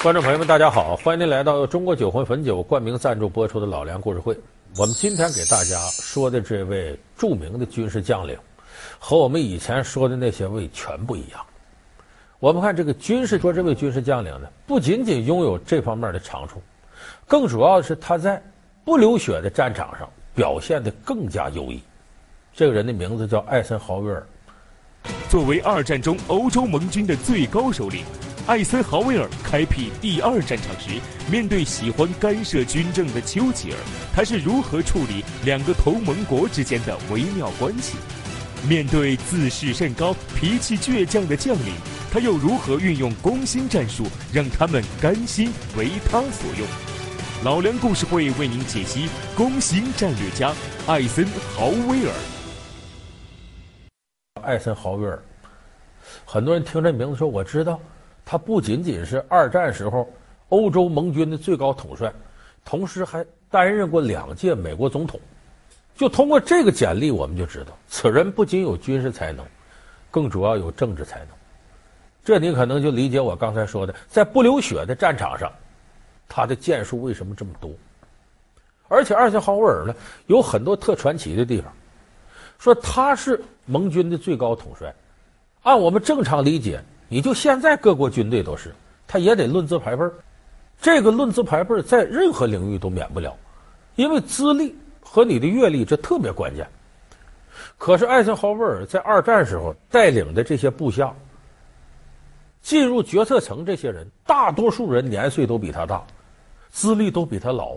观众朋友们，大家好！欢迎您来到中国酒魂汾酒冠名赞助播出的《老梁故事会》。我们今天给大家说的这位著名的军事将领，和我们以前说的那些位全不一样。我们看这个军事，说这位军事将领呢，不仅仅拥有这方面的长处，更主要的是他在不流血的战场上表现得更加优异。这个人的名字叫艾森豪威尔。作为二战中欧洲盟军的最高首领。艾森豪威尔开辟第二战场时，面对喜欢干涉军政的丘吉尔，他是如何处理两个同盟国之间的微妙关系？面对自视甚高、脾气倔强的将领，他又如何运用攻心战术，让他们甘心为他所用？老梁故事会为您解析攻心战略家艾森豪威尔。艾森豪威尔，很多人听这名字说，我知道。他不仅仅是二战时候欧洲盟军的最高统帅，同时还担任过两届美国总统。就通过这个简历，我们就知道此人不仅有军事才能，更主要有政治才能。这你可能就理解我刚才说的，在不流血的战场上，他的建树为什么这么多？而且艾森豪威尔呢，有很多特传奇的地方。说他是盟军的最高统帅，按我们正常理解。你就现在各国军队都是，他也得论资排辈儿，这个论资排辈儿在任何领域都免不了，因为资历和你的阅历这特别关键。可是艾森豪威尔在二战时候带领的这些部下，进入决策层，这些人大多数人年岁都比他大，资历都比他老，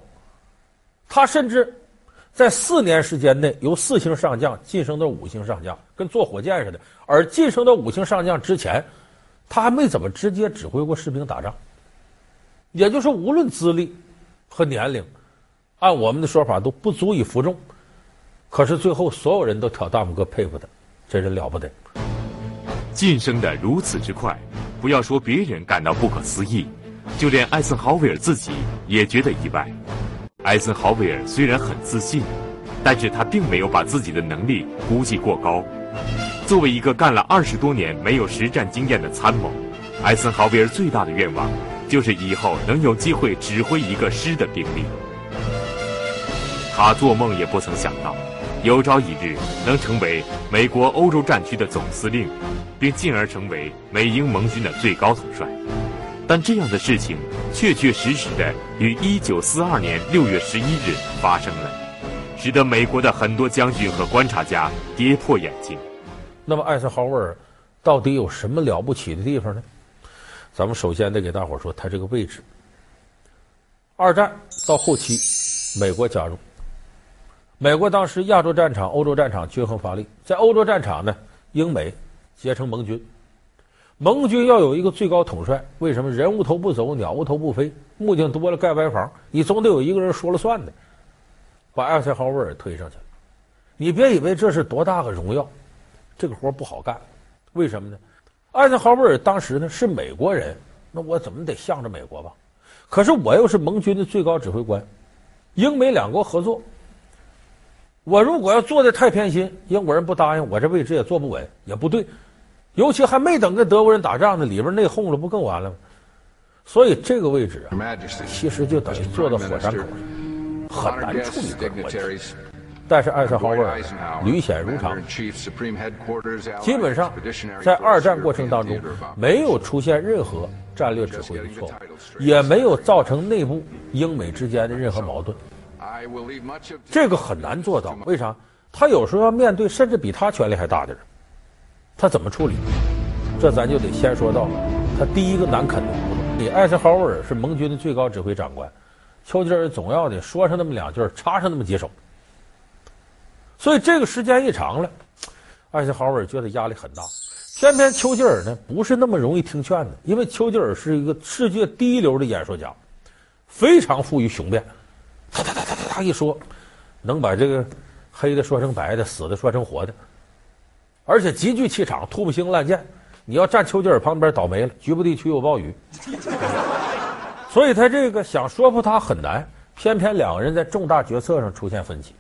他甚至在四年时间内由四星上将晋升到五星上将，跟坐火箭似的。而晋升到五星上将之前，他还没怎么直接指挥过士兵打仗，也就是无论资历和年龄，按我们的说法都不足以服众。可是最后所有人都挑大拇哥佩服他，这人了不得。晋升的如此之快，不要说别人感到不可思议，就连艾森豪威尔自己也觉得意外。艾森豪威尔虽然很自信，但是他并没有把自己的能力估计过高。作为一个干了二十多年没有实战经验的参谋，艾森豪威尔最大的愿望就是以后能有机会指挥一个师的兵力。他做梦也不曾想到，有朝一日能成为美国欧洲战区的总司令，并进而成为美英盟军的最高统帅。但这样的事情确确实实的于一九四二年六月十一日发生了，使得美国的很多将军和观察家跌破眼镜。那么艾森豪威尔到底有什么了不起的地方呢？咱们首先得给大伙说他这个位置。二战到后期，美国加入。美国当时亚洲战场、欧洲战场均衡发力，在欧洲战场呢，英美结成盟军。盟军要有一个最高统帅，为什么人无头不走，鸟无头不飞？木匠多了盖歪房，你总得有一个人说了算的。把艾森豪威尔推上去了，你别以为这是多大个荣耀。这个活不好干，为什么呢？艾森豪威尔当时呢是美国人，那我怎么得向着美国吧？可是我又是盟军的最高指挥官，英美两国合作，我如果要做的太偏心，英国人不答应，我这位置也坐不稳，也不对。尤其还没等跟德国人打仗呢，里边内讧了，不更完了吗？所以这个位置啊，其实就等于坐到火山口上，很难处理这个问题。但是艾森豪威尔屡显如常，基本上在二战过程当中没有出现任何战略指挥的错误，也没有造成内部英美之间的任何矛盾。这个很难做到，为啥？他有时候要面对甚至比他权力还大的人，他怎么处理？这咱就得先说到他第一个难啃的骨头。你艾森豪威尔是盟军的最高指挥长官，丘吉尔总要得说上那么两句，插上那么几手。所以这个时间一长了，艾森豪威尔觉得压力很大。偏偏丘吉尔呢不是那么容易听劝的，因为丘吉尔是一个世界第一流的演说家，非常富于雄辩，他他他他他一说，能把这个黑的说成白的，死的说成活的，而且极具气场，吐不兴烂剑。你要站丘吉尔旁边，倒霉了，局部地区有暴雨。所以他这个想说服他很难，偏偏两个人在重大决策上出现分歧。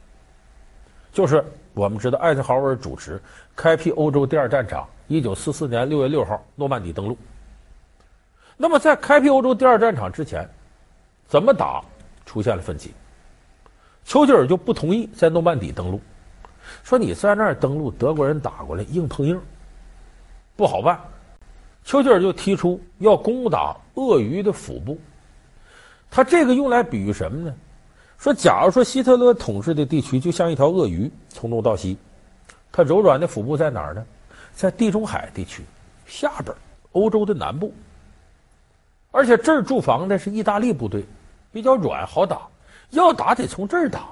就是我们知道，艾森豪威尔主持开辟欧洲第二战场，一九四四年六月六号诺曼底登陆。那么在开辟欧洲第二战场之前，怎么打出现了分歧。丘吉尔就不同意在诺曼底登陆，说你在那儿登陆，德国人打过来硬碰硬，不好办。丘吉尔就提出要攻打鳄鱼的腹部。他这个用来比喻什么呢？说假如说希特勒统治的地区就像一条鳄鱼，从东到西，它柔软的腹部在哪儿呢？在地中海地区下边，欧洲的南部。而且这儿驻防的是意大利部队，比较软好打。要打得从这儿打，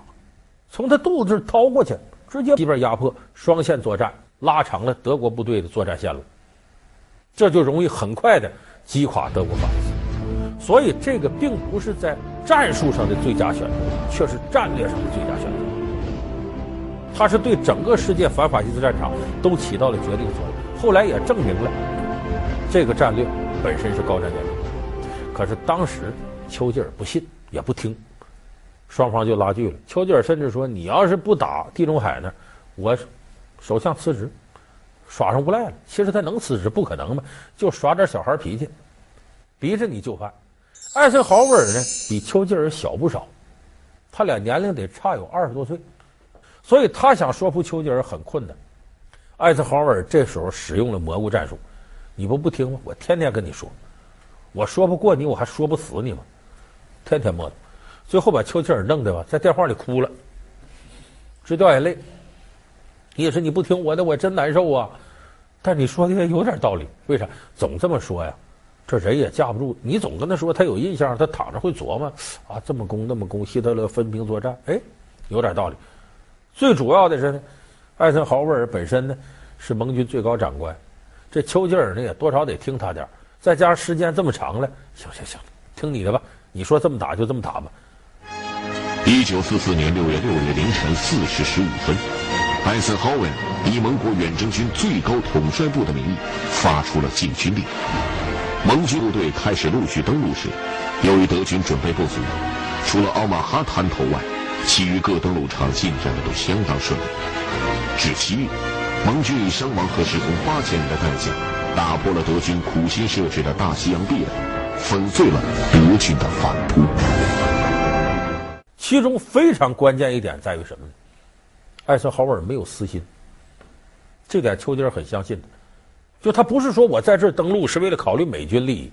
从他肚子掏过去，直接西边压迫，双线作战，拉长了德国部队的作战线路，这就容易很快的击垮德国法西斯。所以这个并不是在战术上的最佳选择，却是战略上的最佳选择。它是对整个世界反法西斯战场都起到了决定作用。后来也证明了这个战略本身是高瞻远瞩。可是当时丘吉尔不信，也不听。双方就拉锯了。丘吉尔甚至说：“你要是不打地中海呢，我首相辞职，耍上无赖了。”其实他能辞职，不可能嘛，就耍点小孩脾气，逼着你就范。艾森豪威尔呢，比丘吉尔小不少，他俩年龄得差有二十多岁，所以他想说服丘吉尔很困难。艾森豪威尔这时候使用了蘑菇战术，你不不听吗？我天天跟你说，我说不过你，我还说不死你吗？天天磨叨。最后把丘吉尔弄的吧，在电话里哭了，直掉眼泪。你也是你不听我的，我真难受啊。但你说的也有点道理，为啥总这么说呀？这人也架不住，你总跟他说，他有印象，他躺着会琢磨啊，这么攻那么攻，希特勒分兵作战，哎，有点道理。最主要的是呢，艾森豪威尔本身呢是盟军最高长官，这丘吉尔呢也多少得听他点，再加上时间这么长了，行行行，听你的吧，你说这么打就这么打吧。一九四四年六月六日凌晨四时十五分，艾森豪威尔以盟国远征军最高统帅部的名义发出了进军令。盟军部队开始陆续登陆时，由于德军准备不足，除了奥马哈滩头外，其余各登陆场进展的都相当顺利。至七日，盟军以伤亡和失踪八千人的代价，打破了德军苦心设置的大西洋壁垒，粉碎了德军的反扑。其中非常关键一点在于什么呢？艾森豪威尔没有私心，这点丘吉尔很相信的。就他不是说我在这儿登陆是为了考虑美军利益，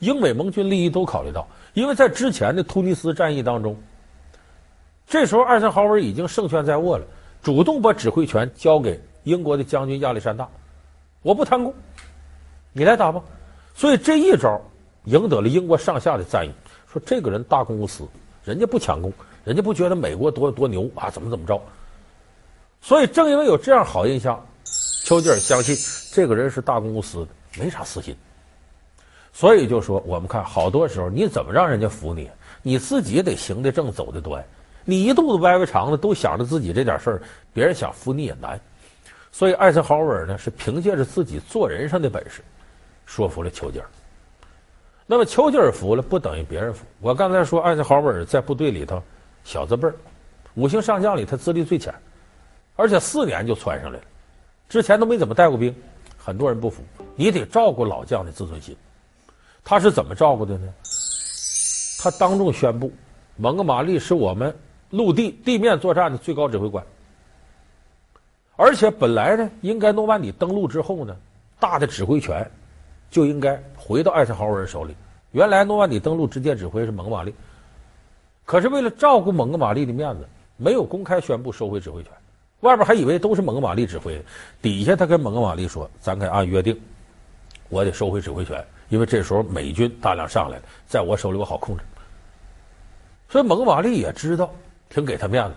英美盟军利益都考虑到。因为在之前的突尼斯战役当中，这时候艾森豪威已经胜券在握了，主动把指挥权交给英国的将军亚历山大，我不贪功，你来打吧。所以这一招赢得了英国上下的赞誉，说这个人大公无私。人家不抢功，人家不觉得美国多多牛啊，怎么怎么着？所以正因为有这样好印象，丘吉尔相信这个人是大公无私的，没啥私心。所以就说我们看好多时候，你怎么让人家服你？你自己得行得正，走得端。你一肚子歪歪肠子，都想着自己这点事儿，别人想服你也难。所以艾森豪威尔呢，是凭借着自己做人上的本事，说服了丘吉尔。那么丘吉尔服了，不等于别人服。我刚才说艾森豪威尔在部队里头小字辈儿，五星上将里他资历最浅，而且四年就窜上来了，之前都没怎么带过兵，很多人不服。你得照顾老将的自尊心，他是怎么照顾的呢？他当众宣布，蒙哥马利是我们陆地地面作战的最高指挥官，而且本来呢，应该诺曼底登陆之后呢，大的指挥权。就应该回到艾森豪威尔手里。原来诺曼底登陆直接指挥是蒙哥马利，可是为了照顾蒙哥马利的面子，没有公开宣布收回指挥权。外边还以为都是蒙哥马利指挥，底下他跟蒙哥马利说：“咱可以按约定，我得收回指挥权，因为这时候美军大量上来了，在我手里我好控制。”所以蒙哥马利也知道，挺给他面子，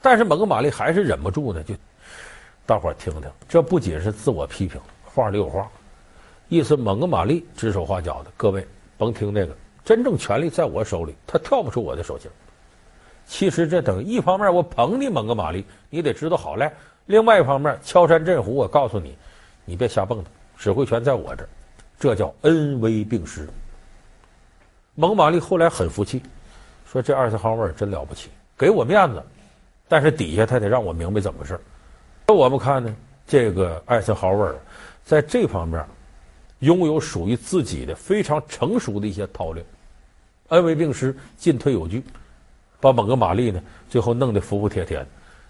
但是蒙哥马利还是忍不住呢，就大伙儿听听，这不仅是自我批评，话里有话。意思蒙哥马利指手画脚的，各位甭听那个，真正权力在我手里，他跳不出我的手心。其实这等于一方面我捧你蒙哥马利，你得知道好赖；另外一方面敲山震虎，我告诉你，你别瞎蹦跶，指挥权在我这儿，这叫恩威并施。蒙马利后来很服气，说这艾森豪威尔真了不起，给我面子，但是底下他得让我明白怎么回事。那我们看呢，这个艾森豪威尔在这方面。拥有属于自己的非常成熟的一些韬略，恩威并施，进退有据，把蒙哥马利呢最后弄得服服帖帖的。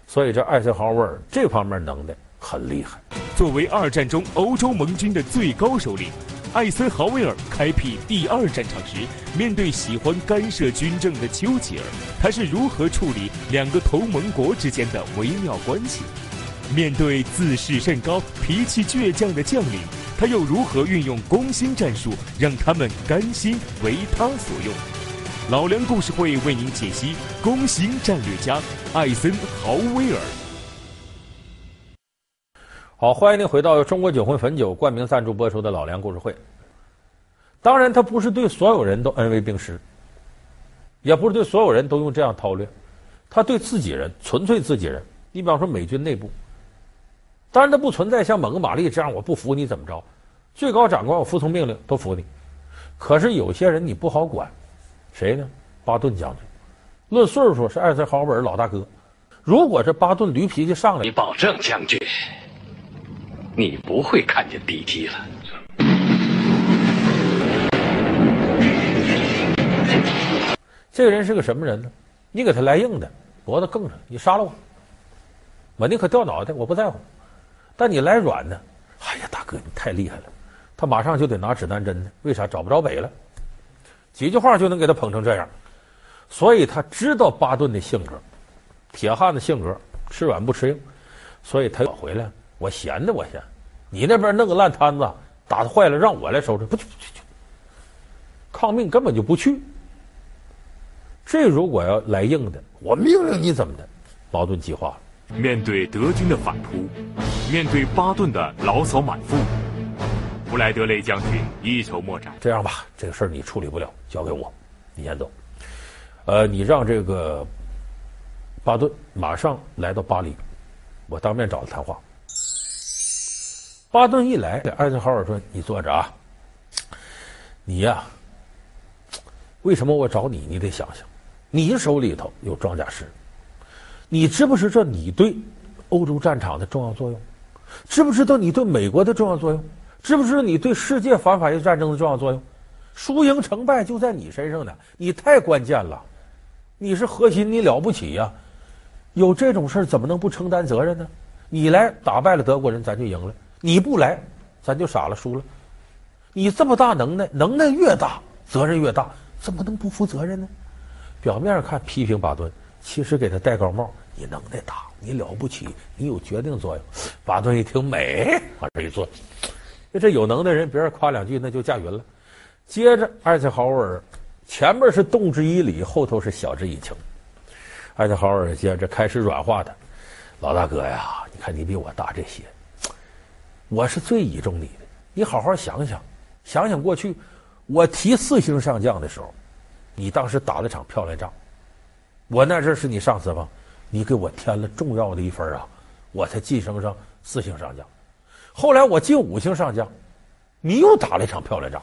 所以这艾森豪威尔这方面能耐很厉害。作为二战中欧洲盟军的最高首领，艾森豪威尔开辟第二战场时，面对喜欢干涉军政的丘吉尔，他是如何处理两个同盟国之间的微妙关系？面对自视甚高、脾气倔强的将领，他又如何运用攻心战术，让他们甘心为他所用？老梁故事会为您解析攻心战略家艾森豪威尔。好，欢迎您回到由中国酒魂汾酒冠名赞助播出的老梁故事会。当然，他不是对所有人都恩威并施，也不是对所有人都用这样韬略，他对自己人，纯粹自己人。你比方说美军内部。当然，他不存在像蒙哥马利这样，我不服你怎么着？最高长官我服从命令都服你。可是有些人你不好管，谁呢？巴顿将军，论岁数是艾森豪威尔老大哥。如果这巴顿驴脾气上来，你保证将军，你不会看见敌机了。这个人是个什么人呢？你给他来硬的，脖子梗上，你杀了我，我宁可掉脑袋，我不在乎。但你来软的？哎呀，大哥，你太厉害了！他马上就得拿指南针呢。为啥找不着北了？几句话就能给他捧成这样，所以他知道巴顿的性格，铁汉的性格，吃软不吃硬。所以他要回来，我闲的我闲。你那边弄个烂摊子，打他坏了，让我来收拾，不去不去去。抗命根本就不去。这如果要来硬的，我命令你怎么的？矛盾激化了。面对德军的反扑，面对巴顿的牢骚满腹，布莱德雷将军一筹莫展。这样吧，这个事儿你处理不了，交给我，你先走。呃，你让这个巴顿马上来到巴黎，我当面找他谈话。巴顿一来，艾森豪尔说：“你坐着啊，你呀，为什么我找你？你得想想，你手里头有装甲师。”你知不知道你对欧洲战场的重要作用？知不知道你对美国的重要作用？知不知你对世界反法西斯战争的重要作用？输赢成败就在你身上呢，你太关键了，你是核心，你了不起呀！有这种事怎么能不承担责任呢？你来打败了德国人，咱就赢了；你不来，咱就傻了，输了。你这么大能耐，能耐越大，责任越大，怎么能不负责任呢？表面上看批评巴顿，其实给他戴高帽。你能耐大，你了不起，你有决定作用。巴顿一听美，往这一坐，这有能耐的人，别人夸两句那就驾云了。接着，艾森豪威尔前面是动之以理，后头是晓之以情。艾森豪威尔接着开始软化他：“老大哥呀，你看你比我大这些，我是最倚重你的。你好好想想，想想过去我提四星上将的时候，你当时打了场漂亮仗，我那阵是你上司吧？”你给我添了重要的一分啊，我才晋升上四星上将。后来我进五星上将，你又打了一场漂亮仗，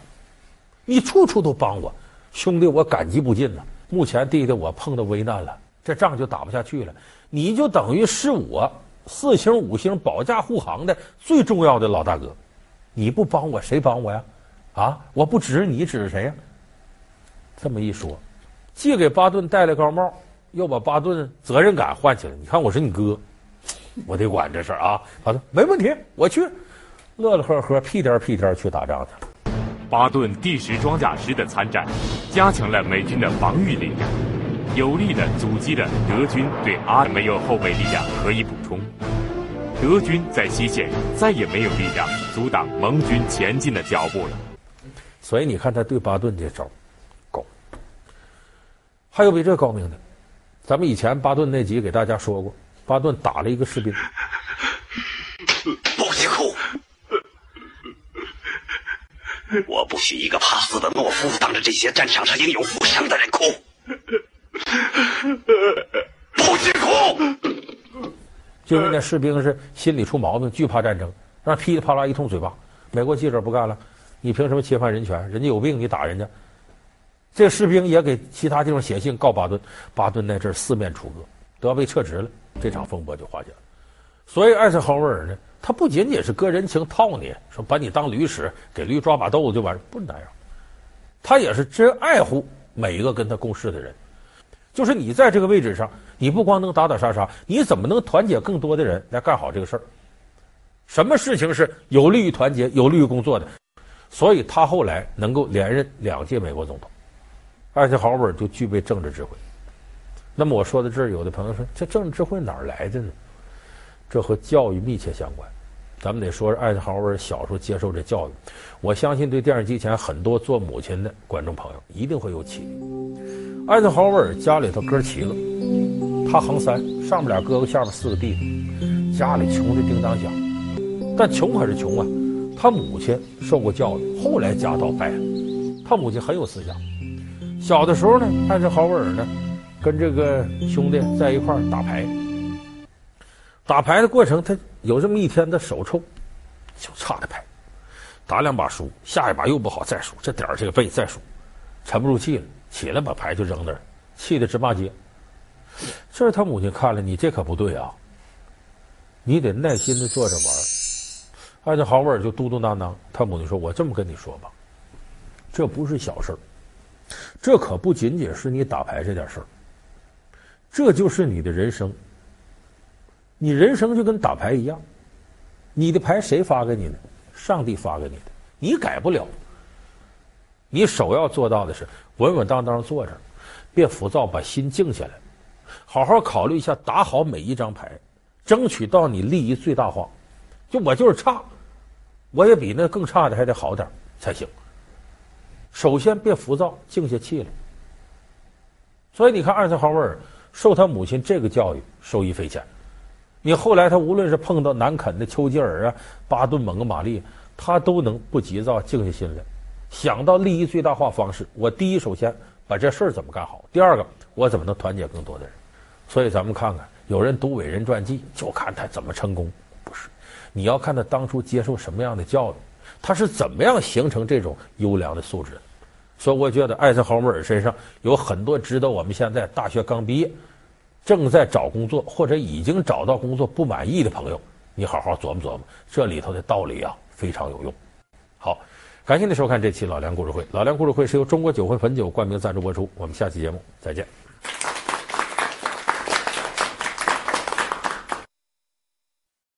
你处处都帮我，兄弟，我感激不尽呐。目前弟弟我碰到危难了，这仗就打不下去了。你就等于是我四星五星保驾护航的最重要的老大哥，你不帮我谁帮我呀？啊，我不指你指谁呀？这么一说，既给巴顿戴了高帽。又把巴顿责任感唤起来。你看，我是你哥，我得管这事儿啊。好的没问题，我去，乐乐呵呵，屁颠屁颠去打仗去了。巴顿第十装甲师的参战，加强了美军的防御力量，有力的阻击了德军对阿没有后备力量可以补充。德军在西线再也没有力量阻挡盟军前进的脚步了。所以你看，他对巴顿这招高，还有比这高明的。咱们以前巴顿那集给大家说过，巴顿打了一个士兵，不许哭！我不许一个怕死的懦夫当着这些战场上英勇负伤的人哭！不许哭！就因为那士兵是心里出毛病，惧怕战争，让噼里啪啦一通嘴巴。美国记者不干了，你凭什么侵犯人权？人家有病，你打人家。这士兵也给其他地方写信告巴顿，巴顿那阵四面楚歌，都要被撤职了，这场风波就化解了。所以艾森豪威尔呢，他不仅仅是个人情套你，说把你当驴使，给驴抓把豆子就完事，不那样。他也是真爱护每一个跟他共事的人。就是你在这个位置上，你不光能打打杀杀，你怎么能团结更多的人来干好这个事儿？什么事情是有利于团结、有利于工作的？所以他后来能够连任两届美国总统，艾森豪威尔就具备政治智慧。那么我说到这儿，有的朋友说，这政治智慧哪儿来的呢？这和教育密切相关。咱们得说，艾森豪威尔小时候接受这教育，我相信对电视机前很多做母亲的观众朋友一定会有启迪。艾森豪威尔家里头哥七个，他横三，上面俩哥哥，下面四个弟弟，家里穷的叮当响。但穷还是穷啊，他母亲受过教育，后来家道败了。他母亲很有思想。小的时候呢，艾森豪威尔呢，跟这个兄弟在一块儿打牌。打牌的过程，他有这么一天，他手臭，就差的牌，打两把输，下一把又不好，再输，这点儿这个背再输，沉不住气了。起来把牌就扔那儿，气得直骂街。这是他母亲看了，你这可不对啊！你得耐心的坐着玩。艾森豪威尔就嘟嘟囔囔。他母亲说：“我这么跟你说吧，这不是小事儿，这可不仅仅是你打牌这点事儿，这就是你的人生。你人生就跟打牌一样，你的牌谁发给你的？上帝发给你的，你改不了。”你首要做到的是稳稳当当坐着，别浮躁，把心静下来，好好考虑一下，打好每一张牌，争取到你利益最大化。就我就是差，我也比那更差的还得好点才行。首先别浮躁，静下气来。所以你看，艾森豪威尔受他母亲这个教育，受益匪浅。你后来他无论是碰到南肯的丘吉尔啊、巴顿、蒙哥马利，他都能不急躁，静下心来。想到利益最大化方式，我第一首先把这事儿怎么干好。第二个，我怎么能团结更多的人？所以咱们看看，有人读伟人传记，就看他怎么成功，不是？你要看他当初接受什么样的教育，他是怎么样形成这种优良的素质。所以我觉得艾森豪威尔身上有很多值得我们现在大学刚毕业、正在找工作或者已经找到工作不满意的朋友，你好好琢磨琢磨，这里头的道理啊，非常有用。好。感谢您收看这期《老梁故事会》，《老梁故事会》是由中国酒会汾酒冠名赞助播出。我们下期节目再见。